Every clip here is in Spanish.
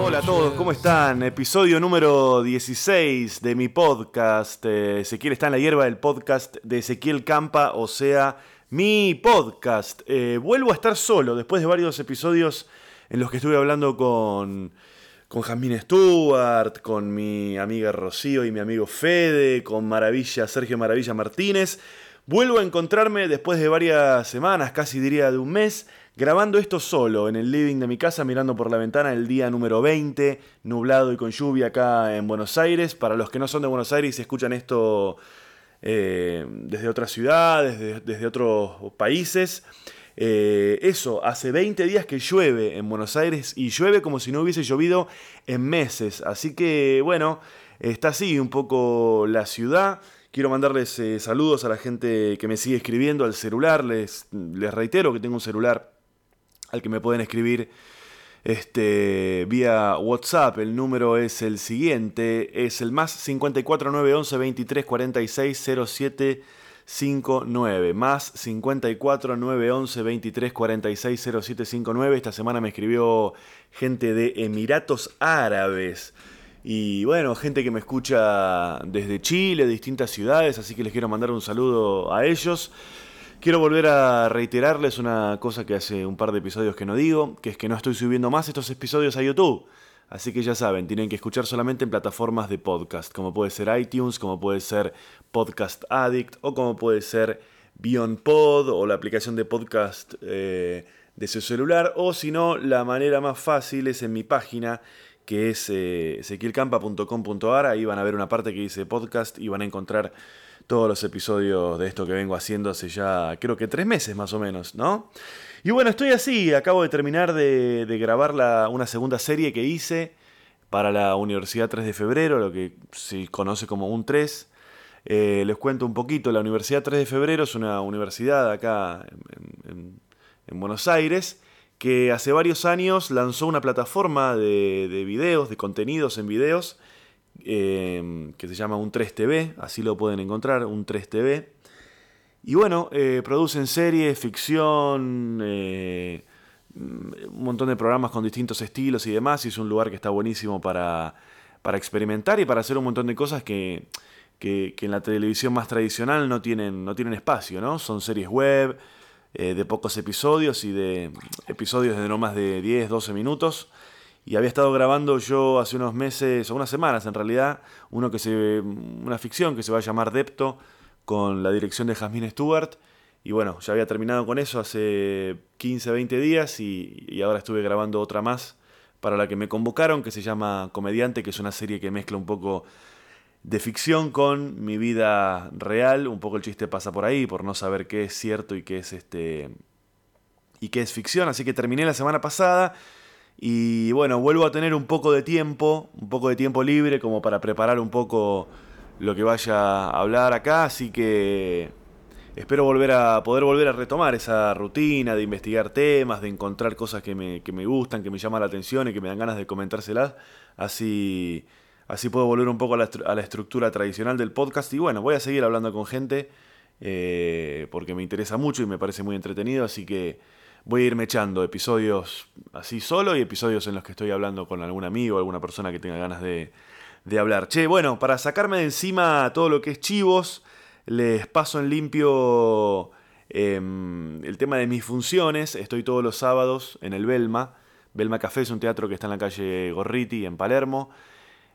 Hola a todos, ¿cómo están? Episodio número 16 de mi podcast. Eh, Ezequiel está en la hierba del podcast de Ezequiel Campa, o sea, mi podcast. Eh, vuelvo a estar solo después de varios episodios en los que estuve hablando con, con Jasmine Stewart, con mi amiga Rocío y mi amigo Fede, con Maravilla, Sergio Maravilla Martínez. Vuelvo a encontrarme después de varias semanas, casi diría de un mes, grabando esto solo en el living de mi casa, mirando por la ventana el día número 20, nublado y con lluvia acá en Buenos Aires. Para los que no son de Buenos Aires y escuchan esto eh, desde otras ciudades, desde, otros países. Eh, eso, hace 20 días que llueve en Buenos Aires y llueve como si no hubiese llovido en meses. Así que bueno, está así un poco la ciudad. Quiero mandarles eh, saludos a la gente que me sigue escribiendo al celular. Les, les reitero que tengo un celular al que me pueden escribir este, vía WhatsApp. El número es el siguiente, es el más 54911 23 46 07 59 más 54 911 23 46 07 59. Esta semana me escribió gente de Emiratos Árabes. Y bueno, gente que me escucha desde Chile, distintas ciudades, así que les quiero mandar un saludo a ellos. Quiero volver a reiterarles una cosa que hace un par de episodios que no digo, que es que no estoy subiendo más estos episodios a YouTube. Así que ya saben, tienen que escuchar solamente en plataformas de podcast, como puede ser iTunes, como puede ser Podcast Addict o como puede ser Beyond Pod o la aplicación de podcast eh, de su celular. O si no, la manera más fácil es en mi página que es eh, ezequielcampa.com.ar. Ahí van a ver una parte que dice podcast y van a encontrar todos los episodios de esto que vengo haciendo hace ya creo que tres meses más o menos, ¿no? Y bueno, estoy así, acabo de terminar de, grabar la, una segunda serie que hice para la Universidad 3 de Febrero, lo que se conoce como un 3. Eh, les cuento un poquito, la Universidad 3 de Febrero es una universidad acá en Buenos Aires que hace varios años lanzó una plataforma de, de videos, de contenidos en videos, eh, que se llama un 3TV, así lo pueden encontrar, un 3TV. Y bueno, eh, producen series, ficción, eh, un montón de programas con distintos estilos y demás, y es un lugar que está buenísimo para, para experimentar y para hacer un montón de cosas que, que, que en la televisión más tradicional no tienen, no tienen espacio, ¿no? Son series web, eh, de pocos episodios y de episodios de no más de 10, 12 minutos. Y había estado grabando yo hace unos meses, o unas semanas en realidad, uno que se, una ficción que se va a llamar Depto, con la dirección de Jasmine Stewart. Y bueno, ya había terminado con eso hace 15, 20 días y, y ahora estuve grabando otra más para la que me convocaron, que se llama Comediante, que es una serie que mezcla un poco de ficción con mi vida real. Un poco el chiste pasa por ahí, por no saber qué es cierto y qué es este. y qué es ficción. Así que terminé la semana pasada. Y bueno, vuelvo a tener un poco de tiempo, un poco de tiempo libre como para preparar un poco lo que vaya a hablar acá. Así que espero volver a poder volver a retomar esa rutina de investigar temas, de encontrar cosas que me, que me gustan, que me llaman la atención y que me dan ganas de comentárselas. Así Así puedo volver un poco a la, estructura tradicional del podcast. Y bueno, voy a seguir hablando con gente eh, porque me interesa mucho y me parece muy entretenido. Así que voy a irme echando episodios así solo y episodios en los que estoy hablando con algún amigo, alguna persona que tenga ganas de, hablar. Che, bueno, para sacarme de encima todo lo que es chivos, les paso en limpio eh, el tema de mis funciones. Estoy todos los sábados en el Belma. Belma Café es un teatro que está en la calle Gorriti, en Palermo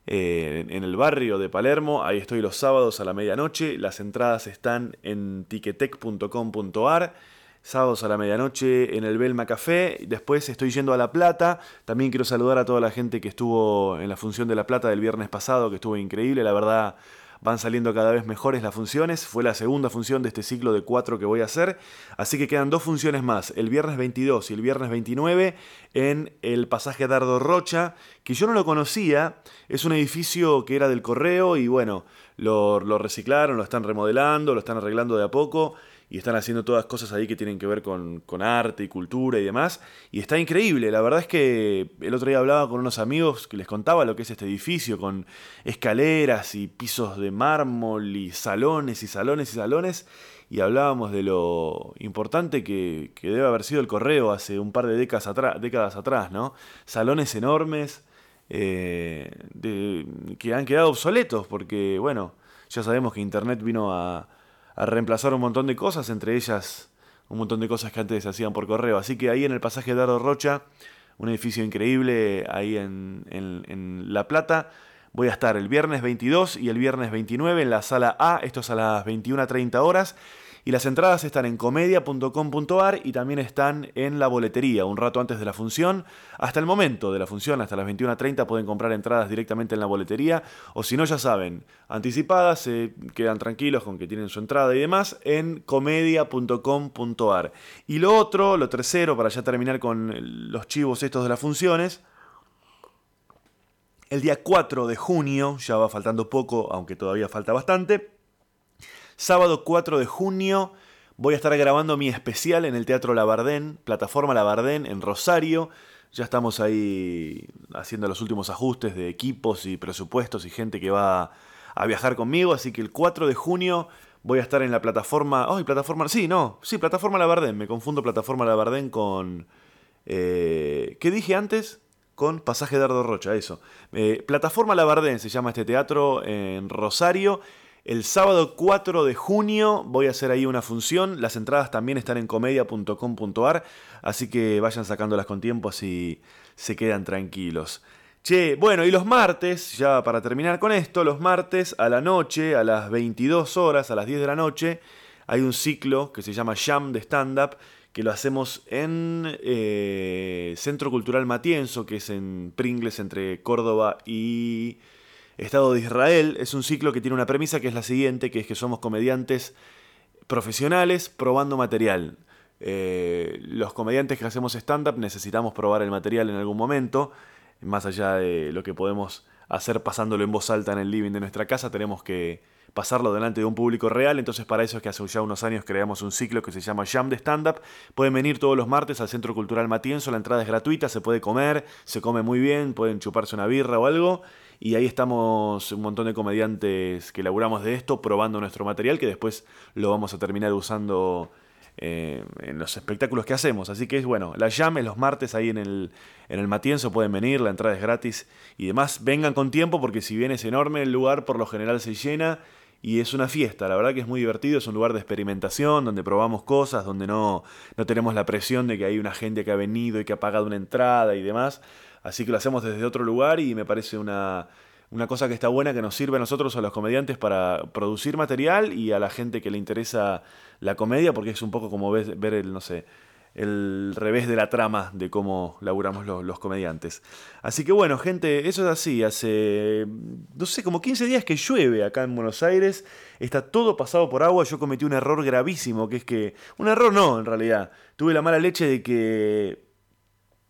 eh, en el barrio de Palermo. Ahí estoy los sábados a la medianoche. Las entradas están en tiquetec.com.ar. Sábados a la medianoche en el Belma Café. Después estoy yendo a La Plata. También quiero saludar a toda la gente que estuvo en la función de La Plata del viernes pasado, que estuvo increíble. La verdad, van saliendo cada vez mejores las funciones. Fue la segunda función de este ciclo de cuatro que voy a hacer. Así que quedan dos funciones más, el viernes 22 y el viernes 29 en el pasaje Dardo Rocha, que yo no lo conocía. Es un edificio que era del correo y bueno, lo, lo reciclaron, lo están remodelando, lo están arreglando de a poco y están haciendo todas cosas ahí que tienen que ver con, con, arte y cultura y demás. Y está increíble, la verdad es que el otro día hablaba con unos amigos que les contaba lo que es este edificio, con escaleras y pisos de mármol y salones y salones y salones. Y hablábamos de lo importante que, que debe haber sido el correo hace un par de décadas, atrás, décadas atrás, ¿no? Salones enormes eh, que han quedado obsoletos porque, bueno, ya sabemos que Internet vino a a reemplazar un montón de cosas, entre ellas un montón de cosas que antes se hacían por correo. Así que ahí en el pasaje Dardo Rocha, un edificio increíble ahí en, en, La Plata, voy a estar el viernes 22 y el viernes 29 en la sala A, esto es a las 21.30 horas. Y las entradas están en comedia.com.ar y también están en la boletería, un rato antes de la función. Hasta el momento de la función, hasta las 21.30, pueden comprar entradas directamente en la boletería. O si no, ya saben, anticipadas, se quedan tranquilos con que tienen su entrada y demás en comedia.com.ar. Y lo otro, lo tercero, para ya terminar con los chivos estos de las funciones. El día 4 de junio, ya va faltando poco, aunque todavía falta bastante Sábado 4 de junio voy a estar grabando mi especial en el Teatro Labardén, plataforma Labardén en Rosario. Ya estamos ahí haciendo los últimos ajustes de equipos y presupuestos y gente que va a viajar conmigo, así que el 4 de junio voy a estar en la plataforma... ¡Ay, plataforma! Sí, no, sí, plataforma Labardén, me confundo plataforma Labardén con... Eh, ¿Qué dije antes? Con Pasaje Dardo Rocha, eso. Eh, plataforma Labardén se llama este teatro en Rosario el sábado 4 de junio voy a hacer ahí una función. Las entradas también están en comedia.com.ar, así que vayan sacándolas con tiempo así se quedan tranquilos. Che, bueno, y los martes, ya para terminar con esto, los martes a la noche, a las 22 horas, a las 10 de la noche, hay un ciclo que se llama Jam de Stand-Up, que lo hacemos en eh, Centro Cultural Matienzo, que es en Pringles, entre Córdoba y Estado de Israel es un ciclo que tiene una premisa que es la siguiente, que es que somos comediantes profesionales probando material. Eh, los comediantes que hacemos stand-up necesitamos probar el material en algún momento, más allá de lo que podemos hacer pasándolo en voz alta en el living de nuestra casa, tenemos que pasarlo delante de un público real, entonces para eso es que hace ya unos años creamos un ciclo que se llama Jam de Stand-Up. Pueden venir todos los martes al Centro Cultural Matienzo, la entrada es gratuita, se puede comer, se come muy bien, pueden chuparse una birra o algo. Y ahí estamos un montón de comediantes que laburamos de esto, probando nuestro material, que después lo vamos a terminar usando eh, en los espectáculos que hacemos. Así que es bueno, la llame los martes ahí en el, en el Matienzo pueden venir, la entrada es gratis y demás. Vengan con tiempo porque si bien es enorme el lugar, por lo general se llena y es una fiesta, la verdad que es muy divertido, es un lugar de experimentación donde probamos cosas, donde no, no tenemos la presión de que hay una gente que ha venido y que ha pagado una entrada y demás. Así que lo hacemos desde otro lugar y me parece una, una cosa que está buena, que nos sirve a nosotros, a los comediantes, para producir material y a la gente que le interesa la comedia, porque es un poco como ver, el, no sé, el revés de la trama de cómo laburamos los, comediantes. Así que bueno, gente, eso es así. Hace, no sé, como 15 días que llueve acá en Buenos Aires. Está todo pasado por agua. Yo cometí un error gravísimo, que es que... Un error no, en realidad. Tuve la mala leche de que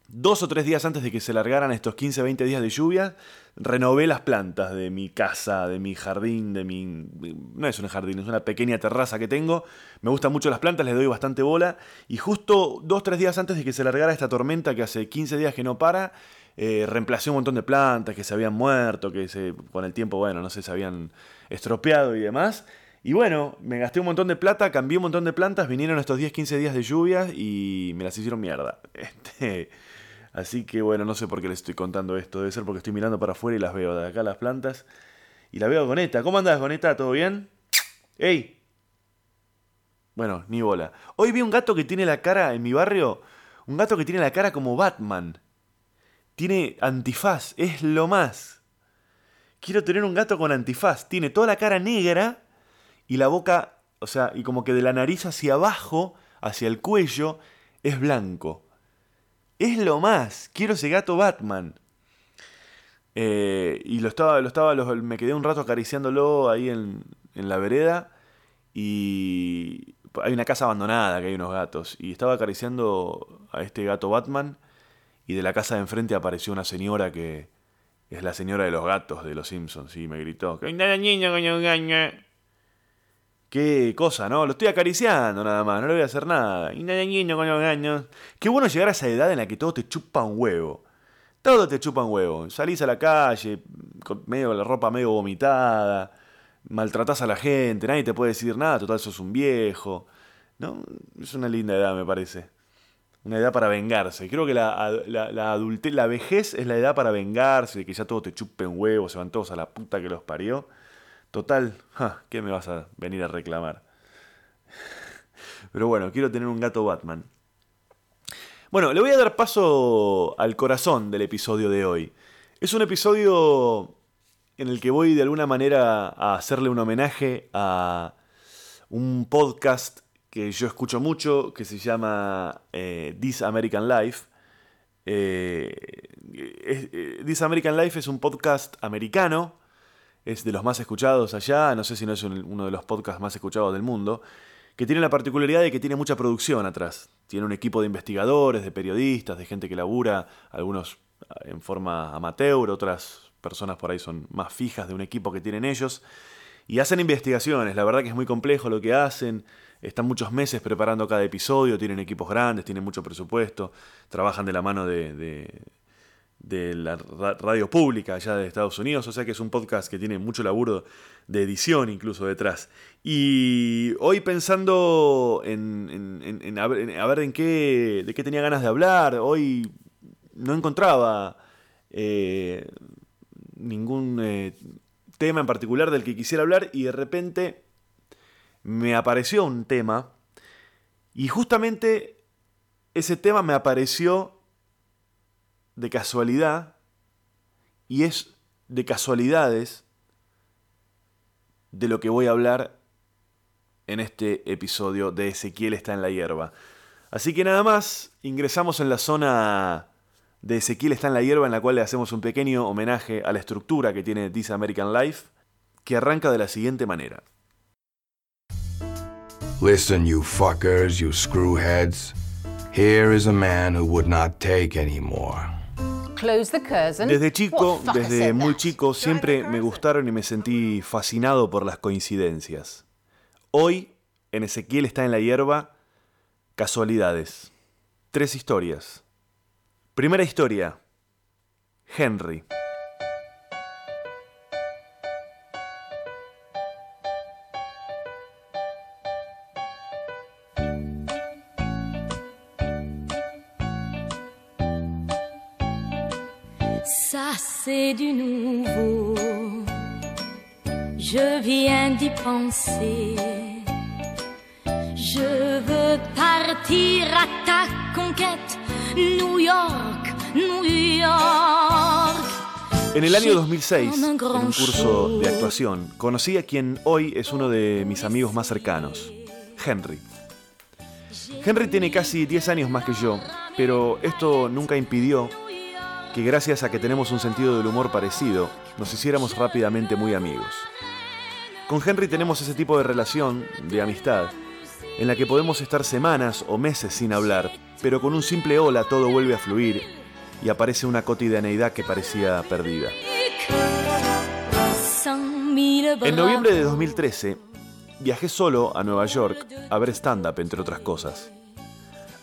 dos o tres días antes de que se largaran estos 15, 20 días de lluvia, renové las plantas de mi casa, de mi jardín, de mi... No es un jardín, es una pequeña terraza que tengo. Me gustan mucho las plantas, les doy bastante bola. Y justo dos, tres días antes de que se largara esta tormenta que hace 15 días que no para, eh, reemplacé un montón de plantas que se habían muerto, que se, con el tiempo, bueno, no sé, se habían estropeado y demás. Y bueno, me gasté un montón de plata, cambié un montón de plantas, vinieron estos 10, 15 días de lluvia y me las hicieron mierda. Este, Así que bueno, no sé por qué les estoy contando esto. Debe ser porque estoy mirando para afuera y las veo de acá las plantas. Y la veo Goneta. ¿Cómo andás, Goneta? ¿Todo bien? ¡Ey! Bueno, ni bola. Hoy vi un gato que tiene la cara en mi barrio. Un gato que tiene la cara como Batman. Tiene antifaz. Es lo más. Quiero tener un gato con antifaz. Tiene toda la cara negra y la boca, o sea, y como que de la nariz hacia abajo, hacia el cuello, es blanco. Es lo más. Quiero ese gato Batman. Eh, y lo estaba, lo estaba, me quedé un rato acariciándolo ahí en, en la vereda. Y hay una casa abandonada que hay unos gatos. Y estaba acariciando a este gato Batman. Y de la casa de enfrente apareció una señora que Es la señora de los gatos de los Simpsons, sí, me gritó. Qué cosa, ¿no? Lo estoy acariciando nada más, no le voy a hacer nada. Qué bueno llegar a esa edad en la que todo te chupa un huevo. Todo te chupa un huevo. Salís a la calle, con medio la ropa medio vomitada, maltratás a la gente, nadie te puede decir nada, total sos un viejo. ¿No? Es una linda edad, me parece. Una edad para vengarse. Creo que la, la, la vejez es la edad para vengarse, de que ya todo te chupe un huevo, se van todos a la puta que los parió. Total, ¿qué me vas a venir a reclamar? Pero bueno, quiero tener un gato Batman. Bueno, le voy a dar paso al corazón del episodio de hoy. Es un episodio en el que voy de alguna manera a hacerle un homenaje a un podcast que yo escucho mucho, que se llama eh, This American Life. Eh, eh, This American Life es un podcast americano, es de los más escuchados allá, no sé si no es uno de los podcasts más escuchados del mundo, que tiene la particularidad de que tiene mucha producción atrás. Tiene un equipo de investigadores, de periodistas, de gente que labura, algunos ah, en forma amateur, otras personas por ahí son más fijas de un equipo que tienen ellos. Y hacen investigaciones, la verdad que es muy complejo lo que hacen, están muchos meses preparando cada episodio, tienen equipos grandes, tienen mucho presupuesto, trabajan de la mano de de la radio pública allá de Estados Unidos, o sea que es un podcast que tiene mucho laburo de edición incluso detrás. Y hoy pensando en, a, ver, en qué, de qué tenía ganas de hablar, hoy no encontraba eh, ningún eh, tema en particular del que quisiera hablar y de repente me apareció un tema y justamente ese tema me apareció de casualidad y es de casualidades de lo que voy a hablar en este episodio de Ezequiel está en la hierba. Así que nada más, ingresamos en la zona de Ezequiel está en la hierba en la cual le hacemos un pequeño homenaje a la estructura que tiene This American Life, que arranca de la siguiente manera. Listen, you fuckers, you screwheads. Here is a man who would not take any more. Desde chico, desde muy chico, siempre me gustaron y me sentí fascinado por las coincidencias. Hoy, en Ezequiel está en la hierba, casualidades. Tres historias. Primera historia. Henry. Je veux partir à ta conquête, New York, New York. En el año 2006, en un curso de actuación, conocí a quien hoy es uno de mis amigos más cercanos, Henry. Henry tiene casi 10 años más que yo, pero esto nunca impidió que gracias a que tenemos un sentido del humor parecido, nos hiciéramos rápidamente muy amigos. Con Henry tenemos ese tipo de relación, de amistad, en la que podemos estar semanas o meses sin hablar, pero con un simple hola todo vuelve a fluir y aparece una cotidianeidad que parecía perdida. En noviembre de 2013, viajé solo a Nueva York a ver stand-up, entre otras cosas.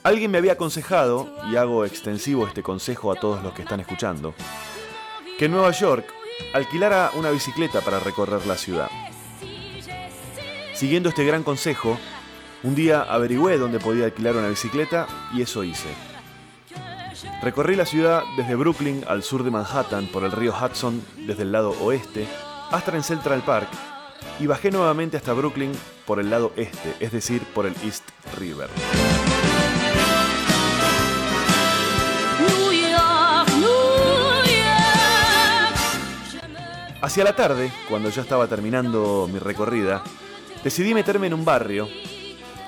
Alguien me había aconsejado, y hago extensivo este consejo a todos los que están escuchando, que en Nueva York alquilara una bicicleta para recorrer la ciudad. Siguiendo este gran consejo, un día averigüé dónde podía alquilar una bicicleta y eso hice. Recorrí la ciudad desde Brooklyn al sur de Manhattan por el río Hudson desde el lado oeste hasta en Central Park y bajé nuevamente hasta Brooklyn por el lado este, es decir, por el East River. Hacia la tarde, cuando ya estaba terminando mi recorrida, decidí meterme en un barrio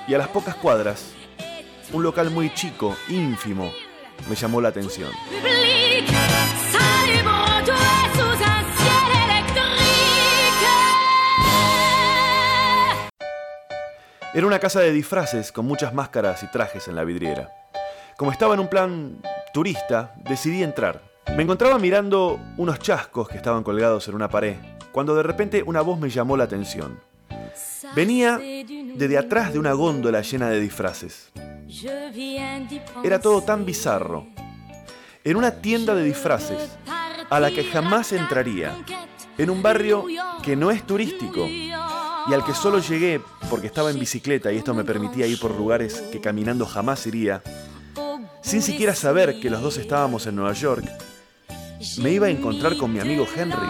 y a las pocas cuadras, un local muy chico, ínfimo, me llamó la atención. Era una casa de disfraces con muchas máscaras y trajes en la vidriera. Como estaba en un plan turista, decidí entrar Me encontraba mirando unos chascos que estaban colgados en una pared, cuando de repente una voz me llamó la atención. Venía desde atrás de una góndola llena de disfraces. Era todo tan bizarro. En una tienda de disfraces, a la que jamás entraría, en un barrio que no es turístico y al que solo llegué porque estaba en bicicleta y esto me permitía ir por lugares que caminando jamás iría, sin siquiera saber que los dos estábamos en Nueva York, me iba a encontrar con mi amigo Henry.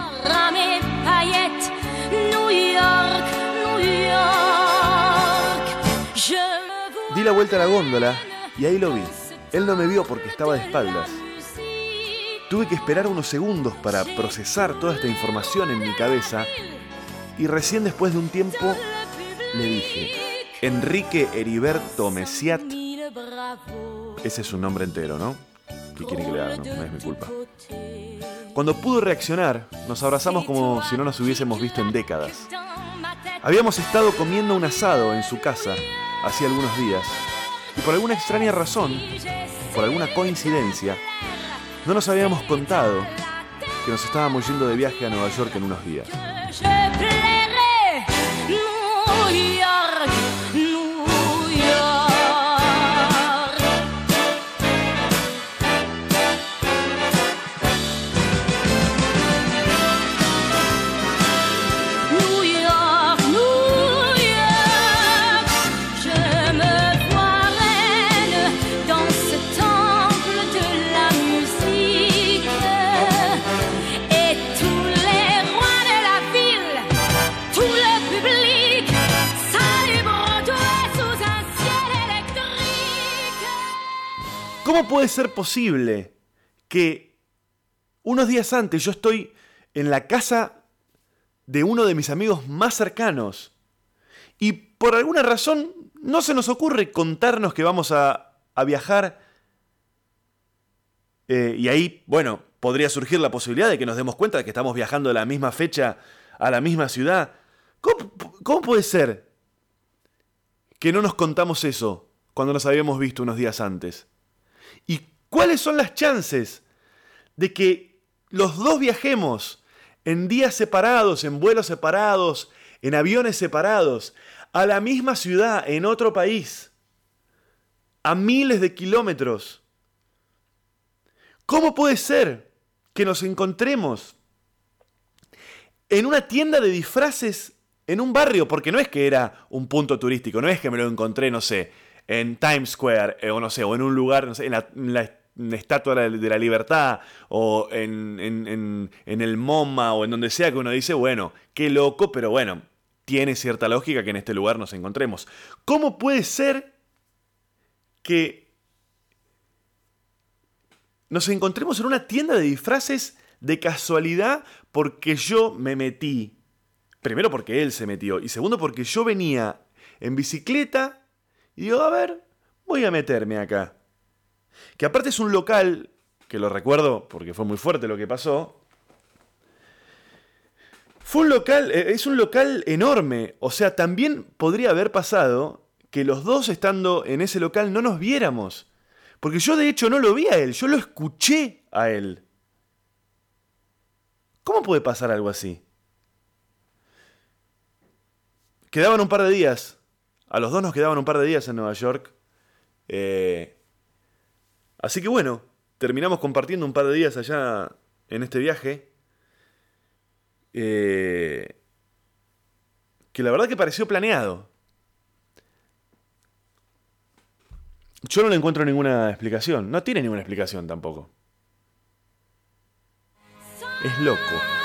Di la vuelta a la góndola y ahí lo vi. Él no me vio porque estaba de espaldas. Tuve que esperar unos segundos para procesar toda esta información en mi cabeza y recién después de un tiempo le dije, Enrique Heriberto Messiat, ese es su nombre entero, ¿no? ¿Qué quiere que le haga? No, no es mi culpa. Cuando pudo reaccionar, nos abrazamos como si no nos hubiésemos visto en décadas. Habíamos estado comiendo un asado en su casa hacía algunos días y por alguna extraña razón, por alguna coincidencia, no nos habíamos contado que nos estábamos yendo de viaje a Nueva York en unos días. ¿Cómo puede ser posible que unos días antes yo estoy en la casa de uno de mis amigos más cercanos y por alguna razón no se nos ocurre contarnos que vamos a, viajar eh, y ahí, bueno, podría surgir la posibilidad de que nos demos cuenta de que estamos viajando a la misma fecha a la misma ciudad. ¿Cómo, cómo puede ser que no nos contamos eso cuando nos habíamos visto unos días antes? ¿Y cuáles son las chances de que los dos viajemos en días separados, en vuelos separados, en aviones separados, a la misma ciudad, en otro país, a miles de kilómetros? ¿Cómo puede ser que nos encontremos en una tienda de disfraces en un barrio? Porque no es que era un punto turístico, no es que me lo encontré, no sé, en Times Square, eh, o no sé, o en un lugar, no sé, en la, Estatua de la, de la Libertad, o en, en- en- en el MoMA, o en donde sea que uno dice, bueno, qué loco, pero bueno, tiene cierta lógica que en este lugar nos encontremos. ¿Cómo puede ser que nos encontremos en una tienda de disfraces de casualidad porque yo me metí? Primero porque él se metió, y segundo porque yo venía en bicicleta y digo, a ver, voy a meterme acá. Que aparte es un local, que lo recuerdo porque fue muy fuerte lo que pasó. Fue un local, eh, es un local enorme. O sea, también podría haber pasado que los dos estando en ese local no nos viéramos. Porque yo de hecho no lo vi a él, yo lo escuché a él. ¿Cómo puede pasar algo así? Quedaban un par de días. A los dos nos quedaban un par de días en Nueva York. Eh, así que bueno, terminamos compartiendo un par de días allá en este viaje. Eh, que la verdad que pareció planeado. Yo no le encuentro ninguna explicación. No tiene ninguna explicación tampoco. Es loco.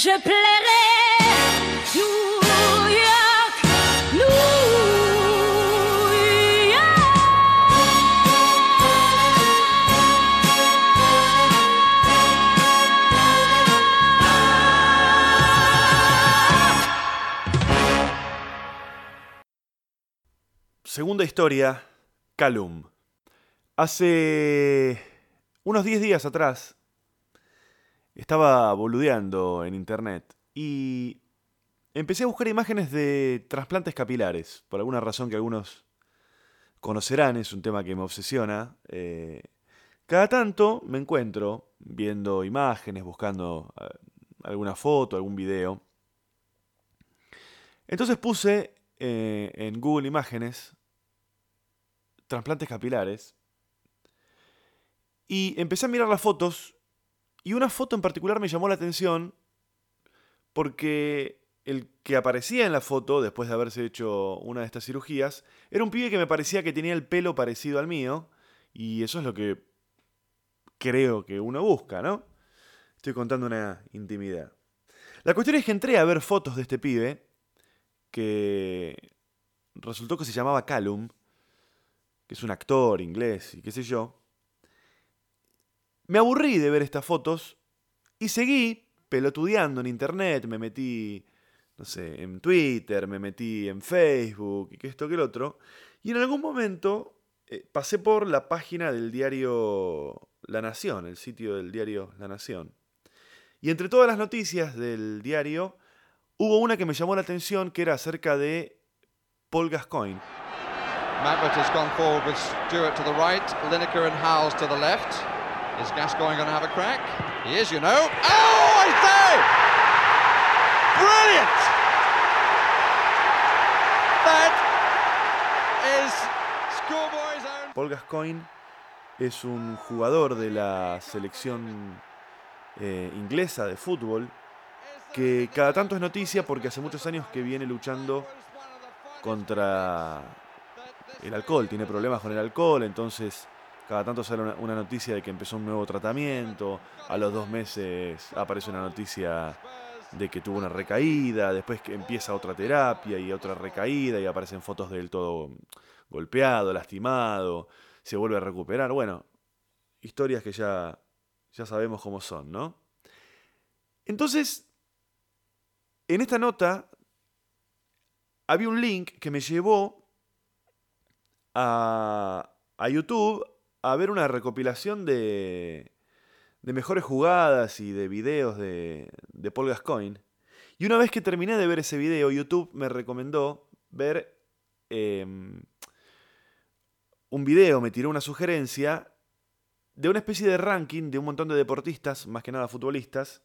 je plairai. Segunda historia, Calum. Hace unos 10 días atrás, estaba boludeando en internet y empecé a buscar imágenes de trasplantes capilares, por alguna razón que algunos conocerán, es un tema que me obsesiona. eh, cada tanto me encuentro viendo imágenes, buscando eh, alguna foto, algún video. Entonces puse eh, en Google Imágenes trasplantes capilares y empecé a mirar las fotos y una foto en particular me llamó la atención porque el que aparecía en la foto, después de haberse hecho una de estas cirugías, era un pibe que me parecía que tenía el pelo parecido al mío, y eso es lo que creo que uno busca, ¿no? Estoy contando una intimidad. La cuestión es que entré a ver fotos de este pibe, que resultó que se llamaba Callum, que es un actor inglés y qué sé yo. Me aburrí de ver estas fotos y seguí pelotudeando en internet, me metí, no sé, en Twitter, me metí en Facebook y que esto que el otro. Y en algún momento eh, pasé por la página del diario La Nación, el sitio del diario La Nación. Y entre todas las noticias del diario, hubo una que me llamó la atención que era acerca de Paul Gascoigne. Has gone forward with Stewart to the right, and to the left. Is Gascoigne going to have a crack? He is, you know. Oh, I say! Brilliant! That is schoolboy's own. Paul Gascoigne es un jugador de la selección eh, inglesa de fútbol que cada tanto es noticia porque hace muchos años que viene luchando contra el alcohol, tiene problemas con el alcohol, entonces cada tanto sale una, noticia de que empezó un nuevo tratamiento, a los dos meses aparece una noticia de que tuvo una recaída, después que empieza otra terapia y otra recaída y aparecen fotos de él todo golpeado, lastimado, se vuelve a recuperar. Bueno, historias que ya, ya sabemos cómo son, ¿no? Entonces, en esta nota había un link que me llevó a, a YouTube a ver una recopilación de, de mejores jugadas y de videos de, de Paul Gascoigne. Y una vez que terminé de ver ese video, YouTube me recomendó ver em, un video, me tiró una sugerencia de una especie de ranking de un montón de deportistas, más que nada futbolistas,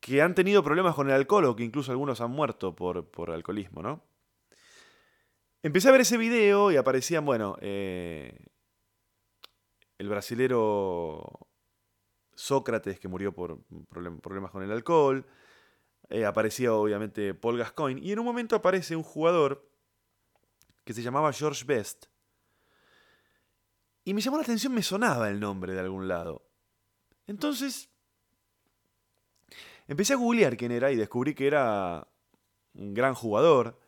que han tenido problemas con el alcohol o que incluso algunos han muerto por, por alcoholismo, ¿no? Empecé a ver ese video y aparecían, bueno, eh, el brasilero Sócrates, que murió por problem- problemas con el alcohol. eh, aparecía obviamente Paul Gascoigne. Y en un momento aparece un jugador que se llamaba George Best. Y me llamó la atención, me sonaba el nombre de algún lado. Entonces, empecé a googlear quién era y descubrí que era un gran jugador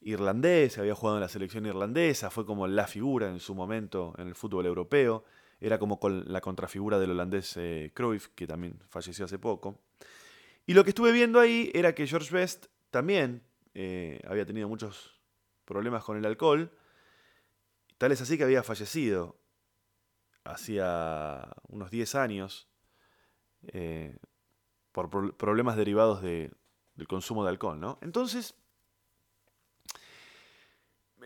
irlandés, había jugado en la selección irlandesa, fue como la figura en su momento en el fútbol europeo, era como con la contrafigura del holandés eh, Cruyff, que también falleció hace poco. Y lo que estuve viendo ahí era que George Best también eh, había tenido muchos problemas con el alcohol, tal es así que había fallecido hacía unos 10 años eh, por pro- problemas derivados de- del consumo de alcohol, ¿no? Entonces,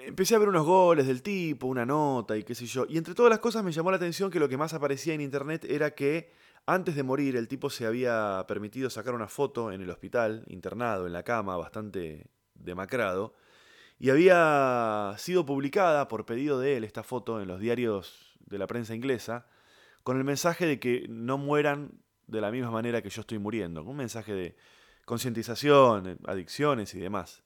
empecé a ver unos goles del tipo, una nota y qué sé yo. Y entre todas las cosas me llamó la atención que lo que más aparecía en internet era que antes de morir el tipo se había permitido sacar una foto en el hospital, internado en la cama, bastante demacrado. Y había sido publicada por pedido de él esta foto en los diarios de la prensa inglesa con el mensaje de que no mueran de la misma manera que yo estoy muriendo. Un mensaje de concientización, adicciones y demás.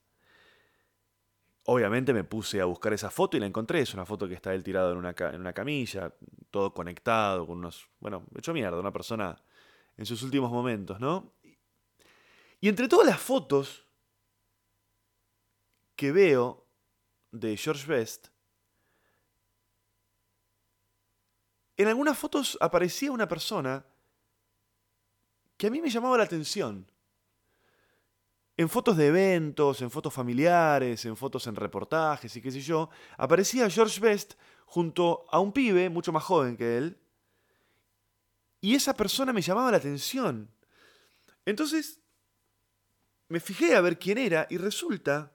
Obviamente me puse a buscar esa foto y la encontré. Es una foto que está él tirado en una, en una camilla, todo conectado, con unos. Bueno, hecho mierda, una persona en sus últimos momentos, ¿no? Y entre todas las fotos que veo de George Best, en algunas fotos aparecía una persona que a mí me llamaba la atención. En fotos de eventos, en fotos familiares, en fotos en reportajes y qué sé yo, aparecía George Best junto a un pibe mucho más joven que él. Y esa persona me llamaba la atención. Entonces, me fijé a ver quién era y resulta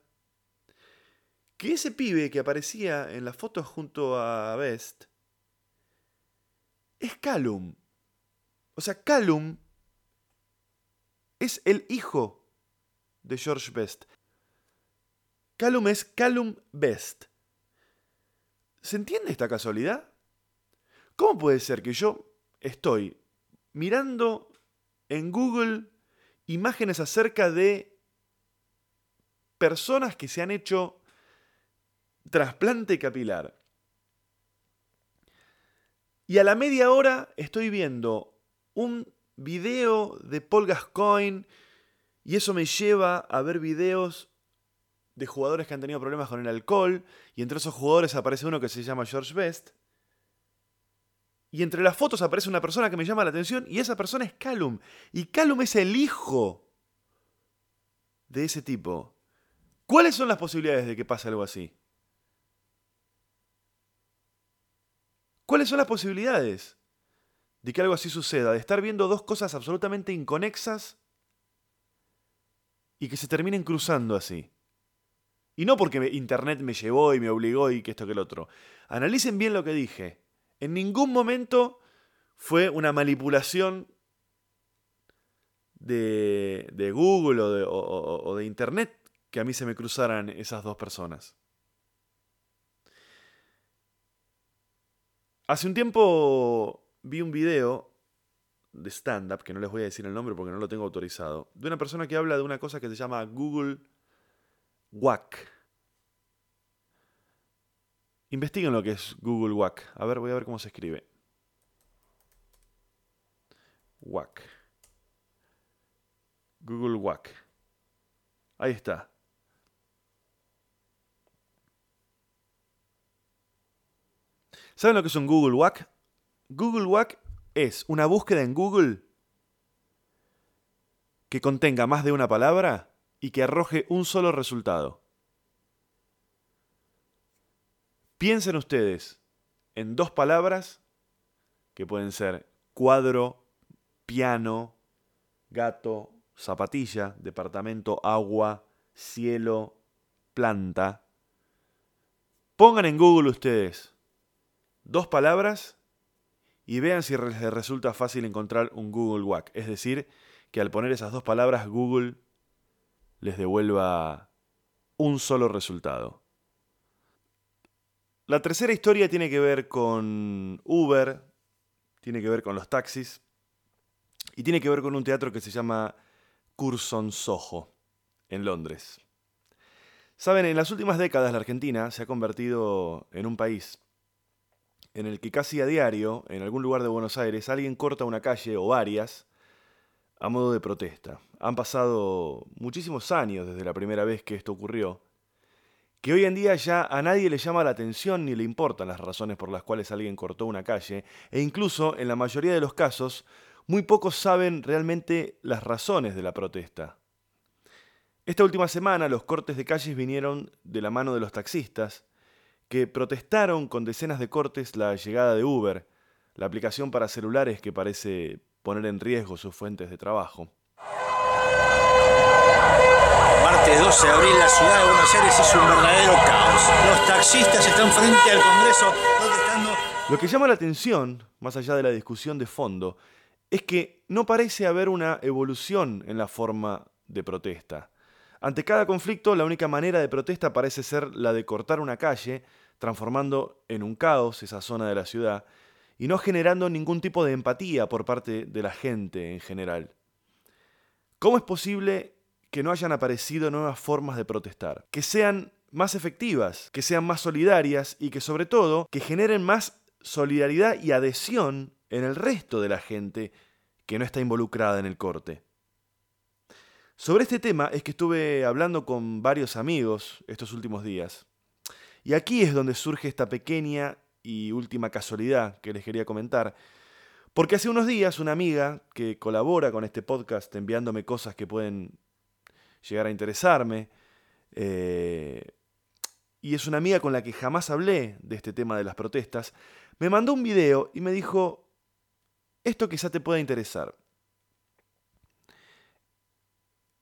que ese pibe que aparecía en las fotos junto a Best es Callum. O sea, Callum es el hijo de George Best. Callum es Callum Best. ¿Se entiende esta casualidad? ¿Cómo puede ser que yo estoy mirando en Google imágenes acerca de personas que se han hecho trasplante capilar? Y a la media hora estoy viendo un video de Paul Gascoigne y eso me lleva a ver videos de jugadores que han tenido problemas con el alcohol, y entre esos jugadores aparece uno que se llama George Best. Y entre las fotos aparece una persona que me llama la atención, y esa persona es Callum. Y Callum es el hijo de ese tipo. ¿Cuáles son las posibilidades de que pase algo así? ¿Cuáles son las posibilidades de que algo así suceda? De estar viendo dos cosas absolutamente inconexas y que se terminen cruzando así. Y no porque Internet me llevó y me obligó y que esto que el otro. Analicen bien lo que dije. En ningún momento fue una manipulación de, de Google o de, o- o de Internet que a mí se me cruzaran esas dos personas. Hace un tiempo vi un video de stand-up, que no les voy a decir el nombre porque no lo tengo autorizado, de una persona que habla de una cosa que se llama Google Wack. Investiguen lo que es Google Wack. A ver, voy a ver cómo se escribe. Wack. Google Wack. Ahí está. ¿Saben lo que es un Google Wack? Google Wack es una búsqueda en Google que contenga más de una palabra y que arroje un solo resultado. Piensen ustedes en dos palabras que pueden ser cuadro, piano, gato, zapatilla, departamento, agua, cielo, planta. Pongan en Google ustedes dos palabras y vean si les resulta fácil encontrar un Google Wack. Es decir, que al poner esas dos palabras Google les devuelva un solo resultado. La tercera historia tiene que ver con Uber, tiene que ver con los taxis y tiene que ver con un teatro que se llama Curzon Soho, en Londres. Saben, en las últimas décadas la Argentina se ha convertido en un país en el que casi a diario, en algún lugar de Buenos Aires, alguien corta una calle o varias a modo de protesta. Han pasado muchísimos años desde la primera vez que esto ocurrió, que hoy en día ya a nadie le llama la atención ni le importan las razones por las cuales alguien cortó una calle, e incluso en la mayoría de los casos, muy pocos saben realmente las razones de la protesta. Esta última semana los cortes de calles vinieron de la mano de los taxistas, que protestaron con decenas de cortes la llegada de Uber, la aplicación para celulares que parece poner en riesgo sus fuentes de trabajo. Martes 12 de abril, la ciudad de Buenos Aires es un verdadero caos. Los taxistas están frente al Congreso protestando. Lo que llama la atención, más allá de la discusión de fondo, es que no parece haber una evolución en la forma de protesta. Ante cada conflicto, la única manera de protesta parece ser la de cortar una calle, transformando en un caos esa zona de la ciudad, y no generando ningún tipo de empatía por parte de la gente en general. ¿Cómo es posible que no hayan aparecido nuevas formas de protestar? Que sean más efectivas, que sean más solidarias y que sobre todo que generen más solidaridad y adhesión en el resto de la gente que no está involucrada en el corte. Sobre este tema es que estuve hablando con varios amigos estos últimos días. Y aquí es donde surge esta pequeña y última casualidad que les quería comentar. Porque hace unos días una amiga que colabora con este podcast enviándome cosas que pueden llegar a interesarme. eh, y es una amiga con la que jamás hablé de este tema de las protestas, me mandó un video y me dijo, esto quizá te pueda interesar.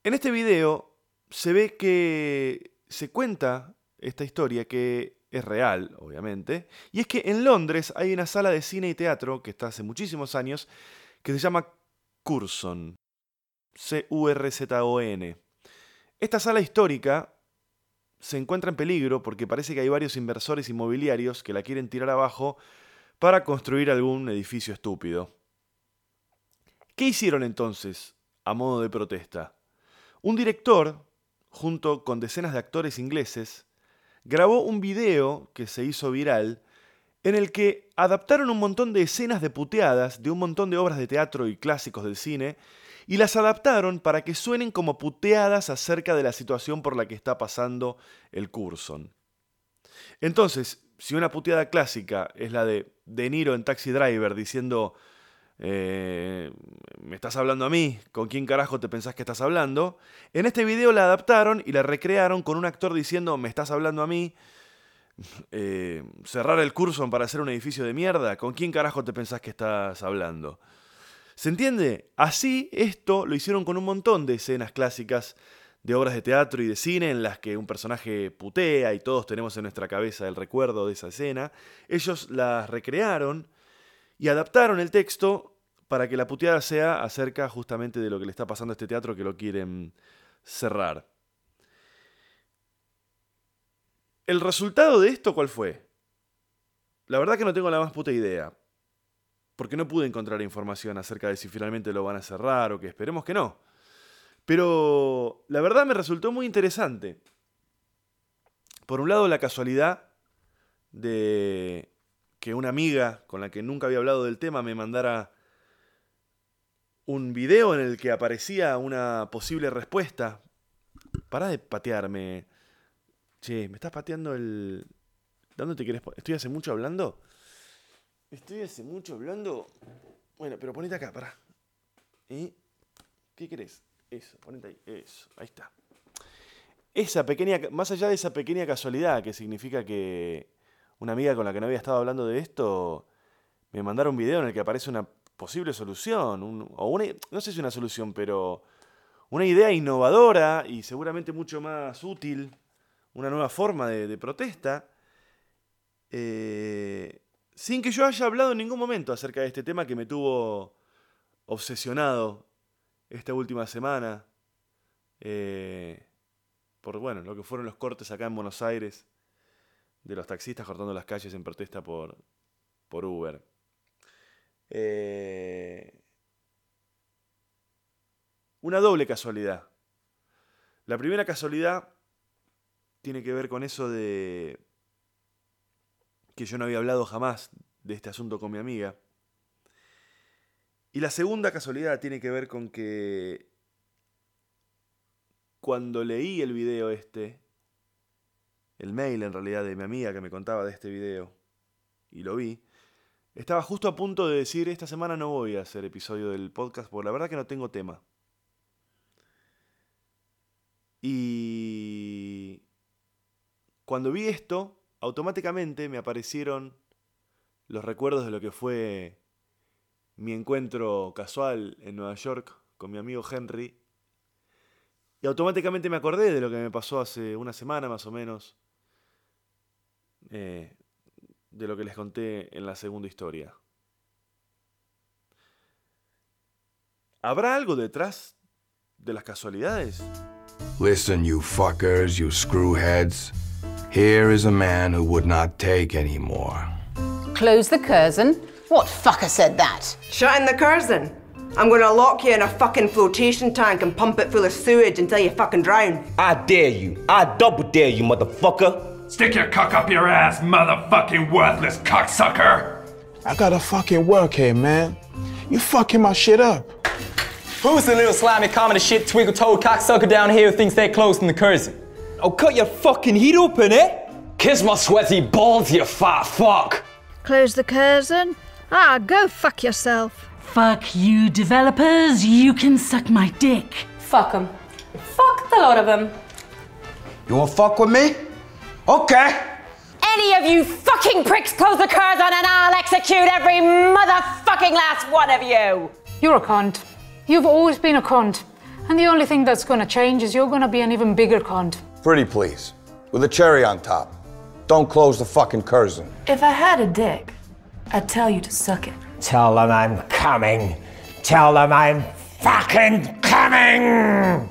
En este video se ve que se cuenta esta historia que es real, obviamente, y es que en Londres hay una sala de cine y teatro que está hace muchísimos años que se llama Curson. C-U-R-Z-O-N. Esta sala histórica se encuentra en peligro porque parece que hay varios inversores inmobiliarios que la quieren tirar abajo para construir algún edificio estúpido. ¿Qué hicieron entonces a modo de protesta? Un director, junto con decenas de actores ingleses, grabó un video que se hizo viral en el que adaptaron un montón de escenas de puteadas de un montón de obras de teatro y clásicos del cine y las adaptaron para que suenen como puteadas acerca de la situación por la que está pasando el Curson. Entonces, si una puteada clásica es la de De Niro en Taxi Driver diciendo eh, ¿Me estás hablando a mí? ¿Con quién carajo te pensás que estás hablando? En este video la adaptaron y la recrearon con un actor diciendo ¿Me estás hablando a mí? Eh, cerrar el curso para hacer un edificio de mierda. ¿Con quién carajo te pensás que estás hablando? ¿Se entiende? Así esto lo hicieron con un montón de escenas clásicas de obras de teatro y de cine en las que un personaje putea y todos tenemos en nuestra cabeza el recuerdo de esa escena. Ellos las recrearon y adaptaron el texto para que la puteada sea acerca justamente de lo que le está pasando a este teatro que lo quieren cerrar. ¿El resultado de esto cuál fue? La verdad que no tengo la más puta idea. Porque no pude encontrar información acerca de si finalmente lo van a cerrar o que esperemos que no. Pero la verdad me resultó muy interesante. Por un lado, la casualidad de que una amiga con la que nunca había hablado del tema me mandara un video en el que aparecía una posible respuesta. Para de patearme. Che, me estás pateando el. ¿Dónde te querés? ¿Estoy hace mucho hablando? Estoy hace mucho hablando. Bueno, pero ponete acá, pará. ¿Y qué querés? Eso, ponete ahí. Eso, ahí está. Esa pequeña. Más allá de esa pequeña casualidad que significa que una amiga con la que no había estado hablando de esto me mandaron un video en el que aparece una posible solución. o una, no sé si una solución, pero una idea innovadora y seguramente mucho más útil. Una nueva forma de, de protesta. eh, sin que yo haya hablado en ningún momento acerca de este tema que me tuvo obsesionado esta última semana. eh, por bueno, lo que fueron los cortes acá en Buenos Aires de los taxistas cortando las calles en protesta por, por Uber. Eh, una doble casualidad. La primera casualidad tiene que ver con eso de que yo no había hablado jamás de este asunto con mi amiga. Y la segunda casualidad tiene que ver con que cuando leí el video este, el mail en realidad de mi amiga que me contaba de este video, y lo vi, estaba justo a punto de decir, esta semana no voy a hacer episodio del podcast porque la verdad que no tengo tema. Y cuando vi esto, automáticamente me aparecieron los recuerdos de lo que fue mi encuentro casual en Nueva York con mi amigo Henry. Y automáticamente me acordé de lo que me pasó hace una semana más o menos. eh, de lo que les conté en la segunda historia. ¿Habrá algo detrás de las casualidades? Listen, you fuckers, you screwheads. Here is a man who would not take any more. Close the curtain. What fucker said that? Shut in the curtain. I'm gonna lock you in a fucking flotation tank and pump it full of sewage until you fucking drown. I dare you. I double dare you, motherfucker. Stick your cock up your ass, motherfucking worthless cocksucker! I gotta fucking work here, man. You fucking my shit up. Who's the little slimy comedy shit twinkle toed cocksucker down here who thinks they're close in the curtain? I'll cut your fucking heat open, eh? Kiss my sweaty balls, you fat fuck! Close the curtain. Ah, go fuck yourself. Fuck you, developers. You can suck my dick. Fuck 'em. Fuck The lot of them. You wanna fuck with me? Okay. Any of you fucking pricks close the Curzon and I'll execute every motherfucking last one of you! You're a cunt. You've always been a cunt. And the only thing that's gonna change is you're gonna be an even bigger cunt. Pretty please. With a cherry on top. Don't close the fucking Curzon. If I had a dick, I'd tell you to suck it. Tell them I'm coming. Tell them I'm fucking coming!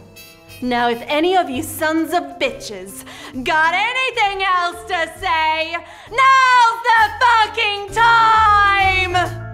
Now, if any of you sons of bitches got anything else to say, now's the fucking time!